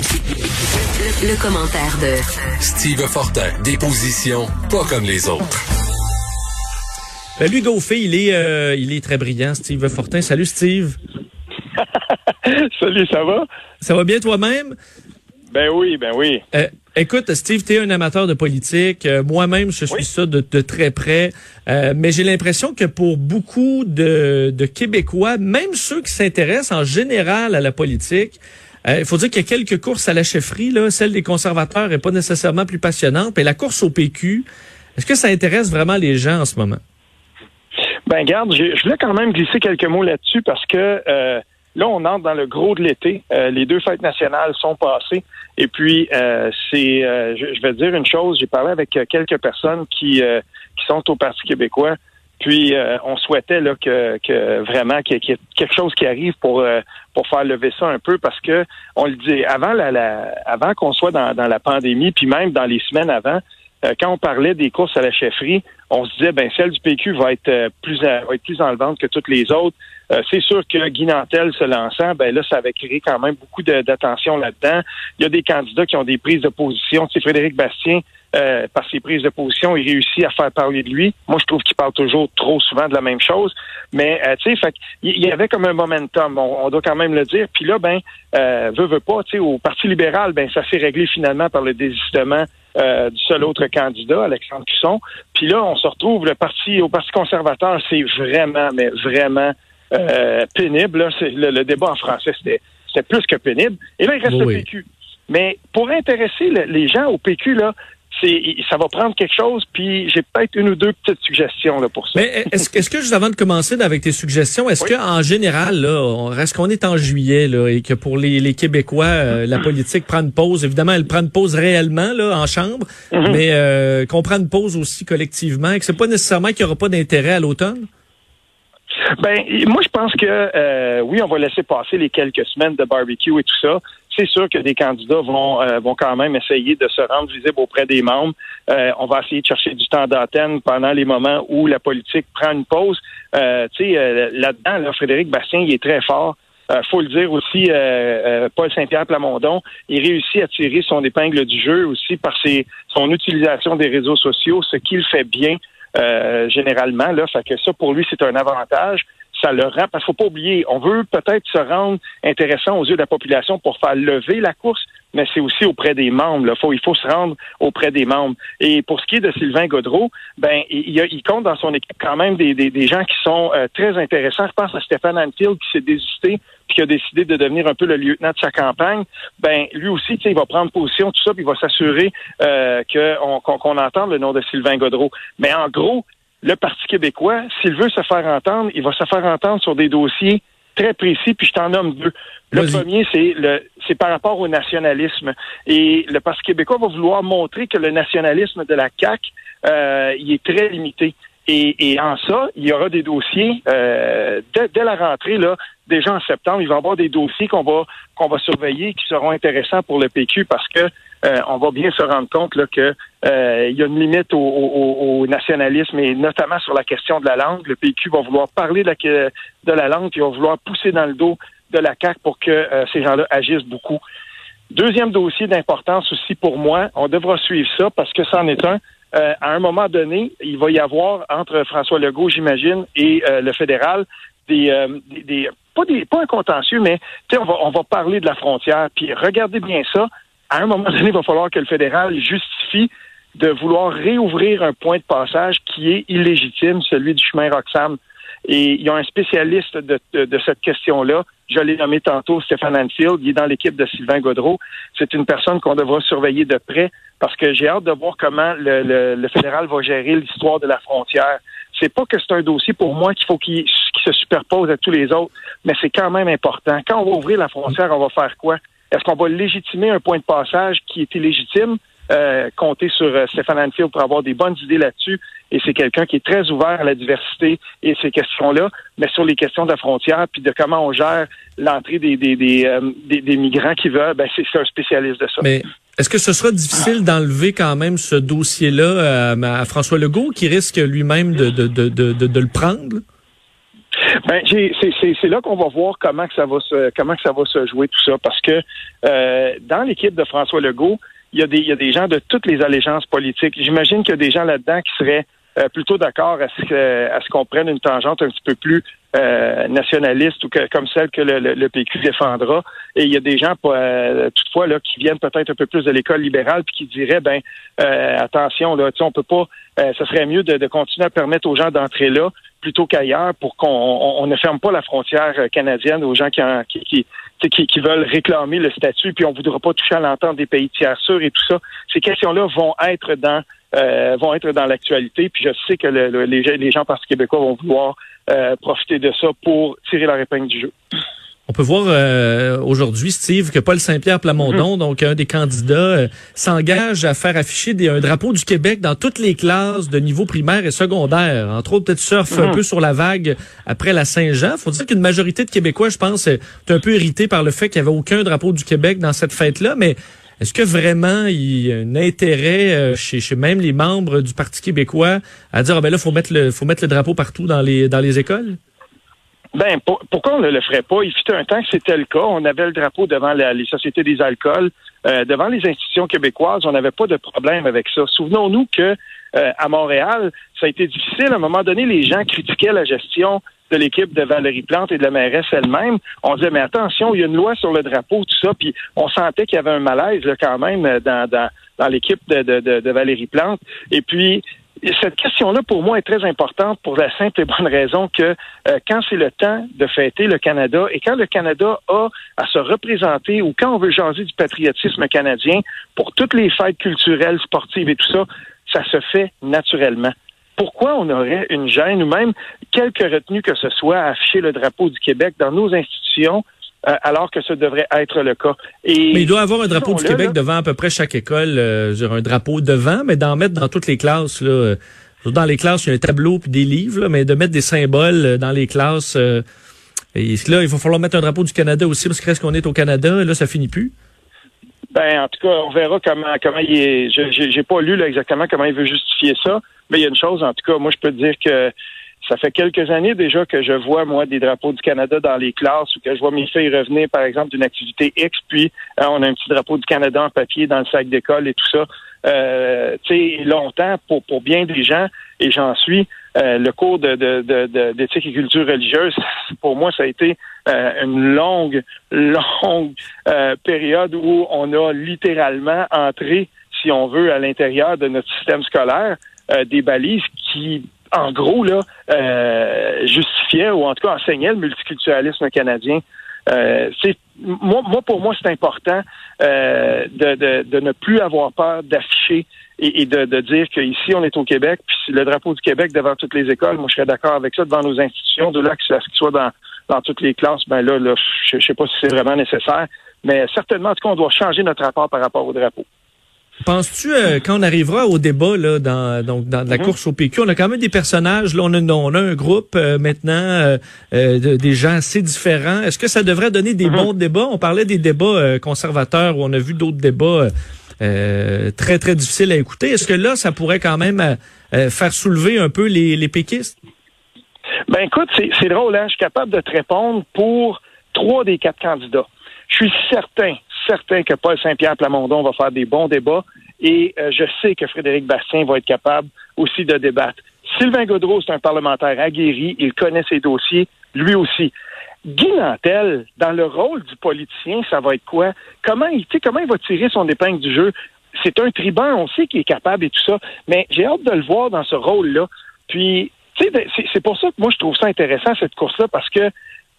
Le, commentaire de Steve Fortin, des positions pas comme les autres. Ben, il est, euh, il est très brillant, Steve Fortin. Salut, Steve. Salut, ça va? Ça va bien toi-même? Ben oui, ben oui. Euh, écoute, Steve, tu es un amateur de politique. Euh, moi-même, je suis ça de, très près. Euh, mais j'ai l'impression que pour beaucoup de, de Québécois, même ceux qui s'intéressent en général à la politique, il faut dire qu'il y a quelques courses à la chefferie. Là. Celle des conservateurs est pas nécessairement plus passionnante. Mais la course au PQ, est-ce que ça intéresse vraiment les gens en ce moment? Ben garde, je voulais quand même glisser quelques mots là-dessus parce que Là, on entre dans le gros de l'été. Euh, les deux fêtes nationales sont passées. Et puis, euh, c'est, euh, je, vais dire une chose. J'ai parlé avec quelques personnes qui qui sont au Parti québécois. Puis, on souhaitait là que, que vraiment qu'il y ait quelque chose qui arrive pour pour faire lever ça un peu, parce que on le dit avant la, avant qu'on soit dans, dans la pandémie, puis même dans les semaines avant, quand on parlait des courses à la chefferie, on se disait ben celle du PQ va être plus va être plus enlevante que toutes les autres. Euh, c'est sûr que Guy Nantel se lançant, ben là, ça avait créé quand même beaucoup d'attention là-dedans. Il y a des candidats qui ont des prises de position. C'est Frédéric Bastien, euh, par ses prises de position, il réussit à faire parler de lui. Moi, je trouve qu'il parle toujours trop souvent de la même chose. Mais euh, tu sais, il y avait comme un momentum. On, doit quand même le dire. Puis là, ben, euh, veut, veut pas. Tu sais, au Parti libéral, ben, ça s'est réglé finalement par le désistement euh, du seul autre candidat, Alexandre Cusson. Puis là, on se retrouve le parti au Parti conservateur, c'est vraiment, mais vraiment euh, pénible. Le, débat en français, c'était plus que pénible. Et là, il reste le PQ. Mais pour intéresser les gens au PQ, là, ça va prendre quelque chose, puis j'ai peut-être une ou deux petites suggestions là, pour ça. Mais est-ce, est-ce que juste avant de commencer avec tes suggestions, est-ce que qu'en général, là, est-ce qu'on est en juillet là, et que pour les, Québécois, euh, la politique prend une pause, évidemment, elle prend une pause réellement là, en chambre, mm-hmm. mais euh, qu'on prend une pause aussi collectivement et que c'est pas nécessairement qu'il n'y aura pas d'intérêt à l'automne? Ben, moi, je pense que euh, oui, on va laisser passer les quelques semaines de barbecue et tout ça. C'est sûr que des candidats vont euh, vont quand même essayer de se rendre visible auprès des membres. Euh, on va essayer de chercher du temps d'antenne pendant les moments où la politique prend une pause. tu sais, là-dedans, là, Frédéric Bastien, il est très fort. Euh, faut le dire aussi, Paul Saint-Pierre Plamondon, il réussit à tirer son épingle du jeu aussi par ses, son utilisation des réseaux sociaux, ce qu'il fait bien. Euh, généralement. Là, fait que ça, pour lui, c'est un avantage. Ça le rend, parce qu'il faut pas oublier, on veut peut-être se rendre intéressant aux yeux de la population pour faire lever la course, mais c'est aussi auprès des membres. Là. Faut, il faut se rendre auprès des membres. Et pour ce qui est de Sylvain Godreau, ben il, il compte dans son équipe quand même des, des, des gens qui sont euh, très intéressants. Je pense à Stéphane Anfield qui s'est désisté puis qui a décidé de devenir un peu le lieutenant de sa campagne. Ben lui aussi, il va prendre position tout ça, puis il va s'assurer euh, qu'on entende le nom de Sylvain Godreau. Mais en gros, le Parti québécois, s'il veut se faire entendre, il va se faire entendre sur des dossiers très précis, puis je t'en nomme deux. Le premier, c'est le c'est par rapport au nationalisme. Et le Parti québécois va vouloir montrer que le nationalisme de la CAQ, euh, il est très limité. Et, en ça, il y aura des dossiers euh, dès, la rentrée, là, déjà en septembre, il va y avoir des dossiers qu'on va qu'on va surveiller qui seront intéressants pour le PQ parce que euh, on va bien se rendre compte là, que euh, il y a une limite au, nationalisme et notamment sur la question de la langue. Le PQ va vouloir parler de la, langue puis va vouloir pousser dans le dos de la CAQ pour que ces gens-là agissent beaucoup. Deuxième dossier d'importance aussi pour moi, on devra suivre ça parce que c'en est un. À un moment donné, il va y avoir entre François Legault, j'imagine, et le fédéral des, des, pas des pas un contentieux, mais on va on va parler de la frontière. Puis regardez bien ça à un moment donné, il va falloir que le fédéral justifie de vouloir réouvrir un point de passage qui est illégitime, celui du chemin Roxham. Et il y a un spécialiste de, cette question-là. Je l'ai nommé tantôt, Stéphane Anfield. Il est dans l'équipe de Sylvain Godreau. C'est une personne qu'on devra surveiller de près parce que j'ai hâte de voir comment le, fédéral va gérer l'histoire de la frontière. C'est pas que c'est un dossier pour moi qu'il faut qu'il se superpose à tous les autres, mais c'est quand même important. Quand on va ouvrir la frontière, on va faire quoi? Est-ce qu'on va légitimer un point de passage qui est illégitime? Euh, compter sur euh, Stéphane Anfield pour avoir des bonnes idées là-dessus. Et c'est quelqu'un qui est très ouvert à la diversité et ces questions-là, mais sur les questions de la frontière, puis de comment on gère l'entrée des, des, des, euh, des, migrants qui veulent, ben c'est un spécialiste de ça. Mais est-ce que ce sera difficile d'enlever quand même ce dossier-là à, François Legault, qui risque lui-même de, de, de, de, de le prendre? Ben, c'est là qu'on va voir comment que ça va se comment que ça va se jouer tout ça, parce que euh, dans l'équipe de François Legault, il y a des il y a des gens de toutes les allégeances politiques. J'imagine qu'il y a des gens là-dedans qui seraient euh, plutôt d'accord à ce à ce qu'on prenne une tangente un petit peu plus euh, nationaliste ou que, comme celle que le, le, PQ défendra. Et il y a des gens, euh, toutefois, là, qui viennent peut-être un peu plus de l'école libérale puis qui diraient, ben, euh, attention, là, on peut pas, ce serait mieux de, de, continuer à permettre aux gens d'entrer là plutôt qu'ailleurs pour qu'on on, ne ferme pas la frontière canadienne aux gens qui, qui, qui, qui, veulent réclamer le statut, puis on voudra pas toucher à l'entente des pays tiers sûrs et tout ça. Ces questions-là vont être dans euh, vont être dans l'actualité. Puis je sais que le, les, les, gens Parti québécois vont vouloir euh, profiter de ça pour tirer la épingle du jeu. On peut voir euh, aujourd'hui, Steve, que Paul Saint-Pierre Plamondon, mhm. donc un des candidats, s'engage à faire afficher des, un drapeau du Québec dans toutes les classes de niveau primaire et secondaire. Entre autres, peut-être surfe un mhm. peu sur la vague après la Saint-Jean. Faut dire qu'une majorité de Québécois, je pense, est un peu irrité par le fait qu'il n'y avait aucun drapeau du Québec dans cette fête-là. Mais est-ce que vraiment il y a un intérêt euh, chez, même les membres du Parti québécois à dire ah ben là faut mettre le faut mettre le drapeau partout dans les dans les écoles? Ben pourquoi on ne le ferait pas? Il fut un temps que c'était le cas. On avait le drapeau devant les sociétés des alcools, euh, devant les institutions québécoises. On n'avait pas de problème avec ça. Souvenons-nous que euh, à Montréal, ça a été difficile. À un moment donné, les gens critiquaient la gestion de l'équipe de Valérie Plante et de la mairesse elle-même. On disait, mais attention, il y a une loi sur le drapeau, tout ça, puis on sentait qu'il y avait un malaise là, quand même euh, dans, dans, dans l'équipe de, de, de, Valérie Plante. Et puis, cette question-là, pour moi, est très importante pour la simple et bonne raison que euh, quand c'est le temps de fêter le Canada et quand le Canada a à se représenter ou quand on veut jaser du patriotisme canadien pour toutes les fêtes culturelles, sportives et tout ça, ça se fait naturellement pourquoi on aurait une gêne ou même quelque retenue que ce soit à afficher le drapeau du Québec dans nos institutions euh, alors que ce devrait être le cas. Et mais il doit avoir un drapeau du Québec devant à peu près chaque école, euh, un drapeau devant, mais d'en mettre dans toutes les classes. Là, euh, dans les classes, il y a un tableau puis des livres, mais de mettre des symboles dans les classes. et là, il va falloir mettre un drapeau du Canada aussi, parce que reste qu'on est au Canada, là, ça finit plus. Ben, en tout cas, on verra comment comment il est. J'ai pas lu là, exactement comment il veut justifier ça, mais il y a une chose, en tout cas, moi je peux te dire que ça fait quelques années déjà que je vois, moi, des drapeaux du Canada dans les classes ou que je vois mes filles revenir, par exemple, d'une activité X, puis euh, on a un petit drapeau du Canada en papier dans le sac d'école et tout ça. Euh, tu sais, longtemps, pour, pour bien des gens, et j'en suis, euh, le cours de, de, d'éthique et culture religieuse, pour moi, ça a été euh, une longue, longue période où on a littéralement entré, si on veut, à l'intérieur de notre système scolaire, des balises qui en gros, là, euh, justifiait ou en tout cas enseignait le multiculturalisme canadien. Euh, moi, pour moi, c'est important euh, de, de, de, ne plus avoir peur d'afficher et, de, de, dire qu'ici, on est au Québec, puis le drapeau du Québec devant toutes les écoles, moi, je serais d'accord avec ça, devant nos institutions, de là que ce soit dans, dans toutes les classes, ben là, là je ne sais pas si c'est vraiment nécessaire, mais certainement, en tout cas, on doit changer notre rapport par rapport au drapeau. Penses-tu, euh, quand on arrivera au débat là, dans, donc, dans la mhm. course au PQ, on a quand même des personnages, là, on a, on a un groupe euh, maintenant euh, de, des gens assez différents. Est-ce que ça devrait donner des mhm. bons débats? On parlait des débats conservateurs où on a vu d'autres débats très, très difficiles à écouter. Est-ce que là, ça pourrait quand même faire soulever un peu les, les péquistes? Ben écoute, c'est drôle, hein? je suis capable de te répondre pour trois des quatre candidats. Je suis certain, certain que Paul Saint-Pierre Plamondon va faire des bons débats et euh, je sais que Frédéric Bastien va être capable aussi de débattre. Sylvain Godreau, c'est un parlementaire aguerri, il connaît ses dossiers, lui aussi. Guy Nantel, dans le rôle du politicien, ça va être quoi? Comment il, comment il va tirer son épingle du jeu? C'est un tribun, on sait qu'il est capable et tout ça, mais j'ai hâte de le voir dans ce rôle-là. Puis, tu sais, c'est pour ça que moi, je trouve ça intéressant, cette course-là, parce que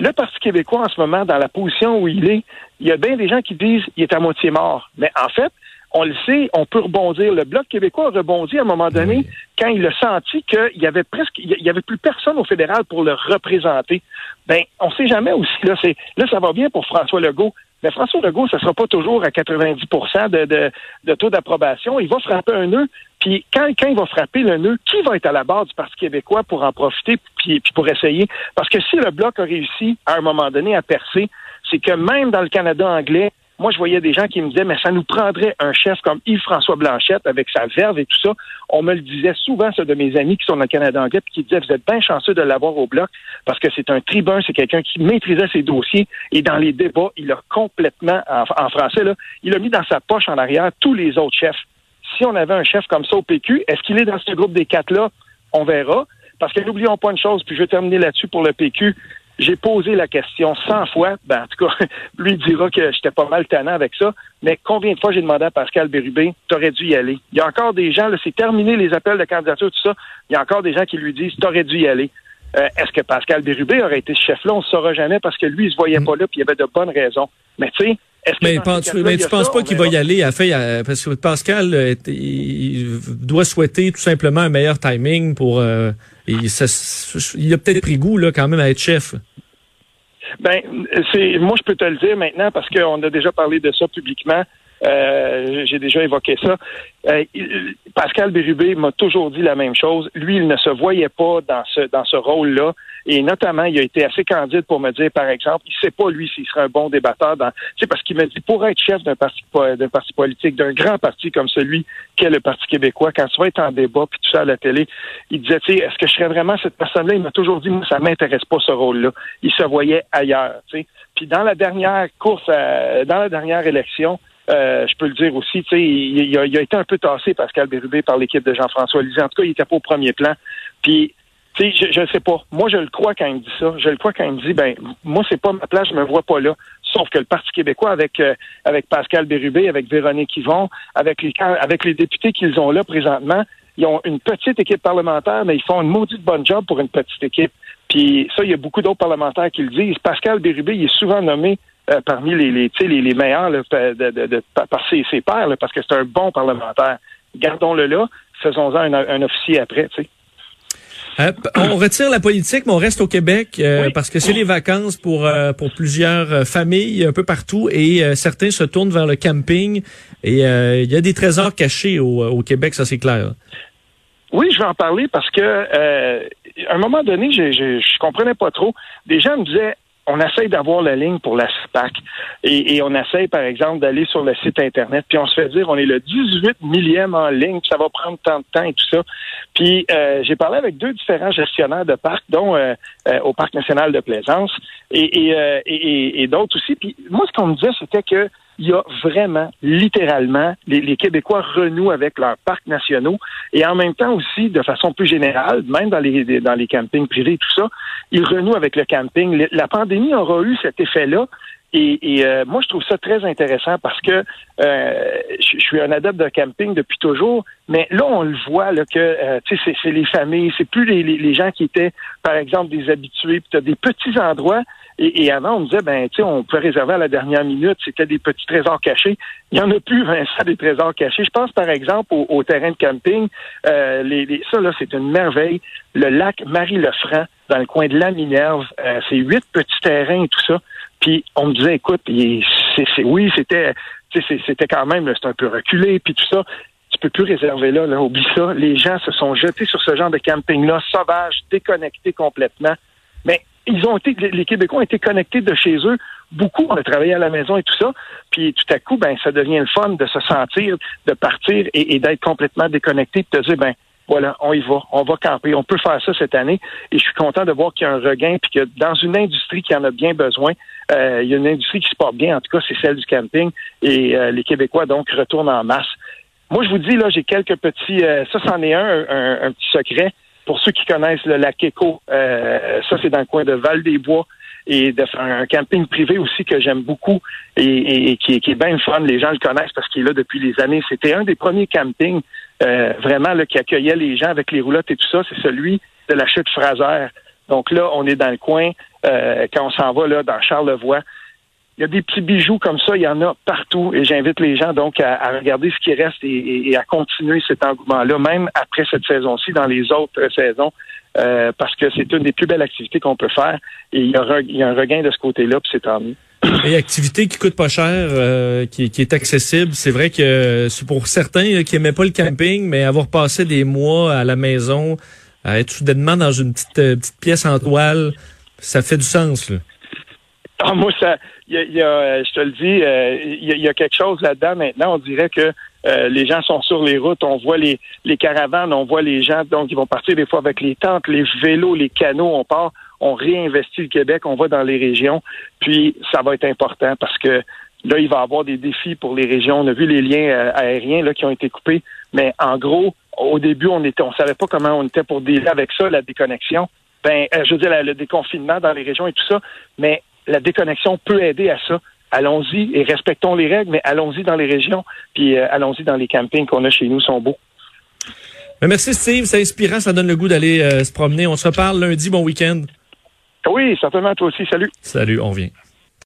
le Parti québécois, en ce moment, dans la position où il est, il y a bien des gens qui disent qu'il est à moitié mort. Mais en fait, on le sait, on peut rebondir. Le Bloc québécois a rebondi à un moment donné quand il a senti qu'il y avait presque, il y avait plus personne au fédéral pour le représenter. Ben, on sait jamais aussi. Là, c'est, là, ça va bien pour François Legault. Mais François Legault, ça sera pas toujours à 90 de, de, de taux d'approbation. Il va frapper un nœud. Puis quand, quand il va frapper le nœud, qui va être à la barre du Parti québécois pour en profiter puis, puis pour essayer? Parce que si le Bloc a réussi à un moment donné à percer, c'est que même dans le Canada anglais, moi, je voyais des gens qui me disaient, mais ça nous prendrait un chef comme Yves-François Blanchette avec sa verve et tout ça. On me le disait souvent, ça, de mes amis qui sont dans le Canada anglais, puis qui disaient, vous êtes bien chanceux de l'avoir au bloc parce que c'est un tribun, c'est quelqu'un qui maîtrisait ses dossiers et dans les débats, il a complètement, en, français, là, il a mis dans sa poche en arrière tous les autres chefs. Si on avait un chef comme ça au PQ, est-ce qu'il est dans ce groupe des quatre-là? On verra. Parce que n'oublions pas une chose, puis je vais terminer là-dessus pour le PQ. J'ai posé la question 100 fois. Ben, en tout cas, lui dira que j'étais pas mal tannant avec ça. Mais combien de fois j'ai demandé à Pascal Bérubé, t'aurais dû y aller? Il y a encore des gens, là, c'est terminé les appels de candidature, tout ça. Il y a encore des gens qui lui disent, t'aurais dû y aller. Euh, est-ce que Pascal Bérubé aurait été ce chef-là? On ne saura jamais parce que lui, il se voyait mm. pas là, puis il y avait de bonnes raisons. Mais tu sais, mais, tu, mais tu penses pas qu'il va y aller à fait parce que Pascal euh, il doit souhaiter tout simplement un meilleur timing pour euh, il, a peut-être pris goût là quand même à être chef. Ben c'est moi je peux te le dire maintenant parce qu'on a déjà parlé de ça publiquement. Euh, j'ai déjà évoqué ça. Euh, Pascal Bérubé m'a toujours dit la même chose. Lui, il ne se voyait pas dans ce dans ce rôle-là. Et notamment, il a été assez candide pour me dire, par exemple, il sait pas lui s'il serait un bon débatteur. Dans, c'est parce qu'il me dit, pour être chef d'un parti d'un parti politique, d'un grand parti comme celui qu'est le Parti québécois, quand tu vas être en débat puis tout ça à la télé, il disait, tu sais, est-ce que je serais vraiment cette personne-là? Il m'a toujours dit, moi, ça m'intéresse pas ce rôle-là. Il se voyait ailleurs. Tu sais. Puis dans la dernière course, euh, dans la dernière élection. Euh, je peux le dire aussi, tu sais, il, a, été un peu tassé, Pascal Bérubé, par l'équipe de Jean-François Lisée. En tout cas, il était pas au premier plan. Puis, tu sais, je ne sais pas. Moi, je le crois quand il me dit ça. Je le crois quand il me dit, ben, moi, c'est pas ma place, je me vois pas là. Sauf que le Parti québécois, avec euh, avec Pascal Bérubé, avec Véronique Yvon, avec les avec les députés qu'ils ont là présentement, ils ont une petite équipe parlementaire, mais ils font une maudite bonne job pour une petite équipe. Puis ça, il y a beaucoup d'autres parlementaires qui le disent. Pascal Bérubé, il est souvent nommé euh, parmi les, les, les, les meilleurs de, de, de, par ses, ses pairs, parce que c'est un bon parlementaire. Gardons-le là, faisons-en un, un, officier après. sais. Euh, on retire la politique, mais on reste au Québec euh, parce que c'est les vacances pour pour plusieurs familles un peu partout et certains se tournent vers le camping et il y a des trésors cachés au, au Québec, ça c'est clair. Oui, je vais en parler parce que à un moment donné, je, je, je comprenais pas trop. Des gens me disaient on essaye d'avoir la ligne pour la SPAC et, on essaye, par exemple, d'aller sur le site Internet, puis on se fait dire on est le 18 millième en ligne, puis ça va prendre tant de temps et tout ça. Puis euh, j'ai parlé avec deux différents gestionnaires de parcs, dont euh, euh, au Parc national de Plaisance et, et, et d'autres aussi. Puis moi, ce qu'on me disait, c'était que il y a vraiment, littéralement, les, Québécois renouent avec leurs parcs nationaux et en même temps aussi, de façon plus générale, même dans les, dans les campings privés et tout ça, ils renouent avec le camping. La pandémie aura eu cet effet-là. Et, euh, moi, je trouve ça très intéressant parce que euh, je, suis un adepte de camping depuis toujours, mais là, on le voit là, que euh, c'est les familles, c'est plus les, les, gens qui étaient, par exemple, des habitués, puis tu des petits endroits et, avant, on disait, ben, tu sais, on pouvait réserver à la dernière minute, c'était des petits trésors cachés. Il y en a plus, Vincent, des trésors cachés. Je pense, par exemple, au, terrain de camping. Euh, les, ça, là, c'est une merveille. Le lac Marie-Lefranc, dans le coin de la Minerve, euh, c'est huit petits terrains et tout ça. Puis on me disait, écoute, c'est, oui, c'était, c'était quand même, c'est un peu reculé, puis tout ça tu peux plus réserver là, là, oublie ça. Les gens se sont jetés sur ce genre de camping-là, sauvage, déconnecté complètement. Mais ils ont été, les Québécois ont été connectés de chez eux. Beaucoup ont travaillé à la maison et tout ça. Puis tout à coup, ben, ça devient le fun de se sentir, de partir et, d'être complètement déconnecté, de te dire, ben, voilà, on y va, on va camper, on peut faire ça cette année. Et je suis content de voir qu'il y a un regain, puis que dans une industrie qui en a bien besoin, euh, il y a une industrie qui se porte bien, en tout cas, c'est celle du camping, et euh, les Québécois donc retournent en masse. Moi, je vous dis là, j'ai quelques petits, euh, ça c'en est un, un, petit secret. Pour ceux qui connaissent le lac Éco, euh, ça c'est dans le coin de Val-des-Bois et de faire un camping privé aussi que j'aime beaucoup et, qui, est bien fun. Les gens le connaissent parce qu'il est là depuis des années. C'était un des premiers campings euh, vraiment là, qui accueillait les gens avec les roulottes et tout ça. C'est celui de la chute Fraser. Donc là, on est dans le coin. Euh, quand on s'en va là dans Charlevoix, il y a des petits bijoux comme ça, il y en a partout et j'invite les gens donc à, regarder ce qui reste et, à continuer cet engouement-là, même après cette saison-ci, dans les autres saisons, euh, parce que c'est une des plus belles activités qu'on peut faire et il y, a, un regain de ce côté-là, puis c'est tant. Et activité qui coûte pas cher, euh, qui, qui, est accessible. C'est vrai que c'est pour certains qui aimaient pas le camping, mais avoir passé des mois à la maison, à être soudainement dans une petite, euh, petite pièce en toile, ça fait du sens. Là. Ah, moi, ça, y y a, je te le dis, il y, a quelque chose là-dedans maintenant. On dirait que les gens sont sur les routes, on voit les, les caravanes, on voit les gens, donc ils vont partir des fois avec les tentes, les vélos, les canaux, on part, on réinvestit le Québec, on va dans les régions, puis ça va être important parce que là, il va y avoir des défis pour les régions. On a vu les liens aériens là, qui ont été coupés, mais en gros, au début, on on savait pas comment on était pour dealer avec ça, la déconnexion. Ben, je veux dire, le déconfinement dans les régions et tout ça, mais la déconnexion peut aider à ça. Allons-y et respectons les règles, mais allons-y dans les régions, puis euh, allons-y dans les campings qu'on a chez nous, sont beaux. Mais merci Steve, c'est inspirant, ça donne le goût d'aller euh, se promener. On se reparle lundi, bon week-end. Oui, certainement, toi aussi, salut. Salut, on vient.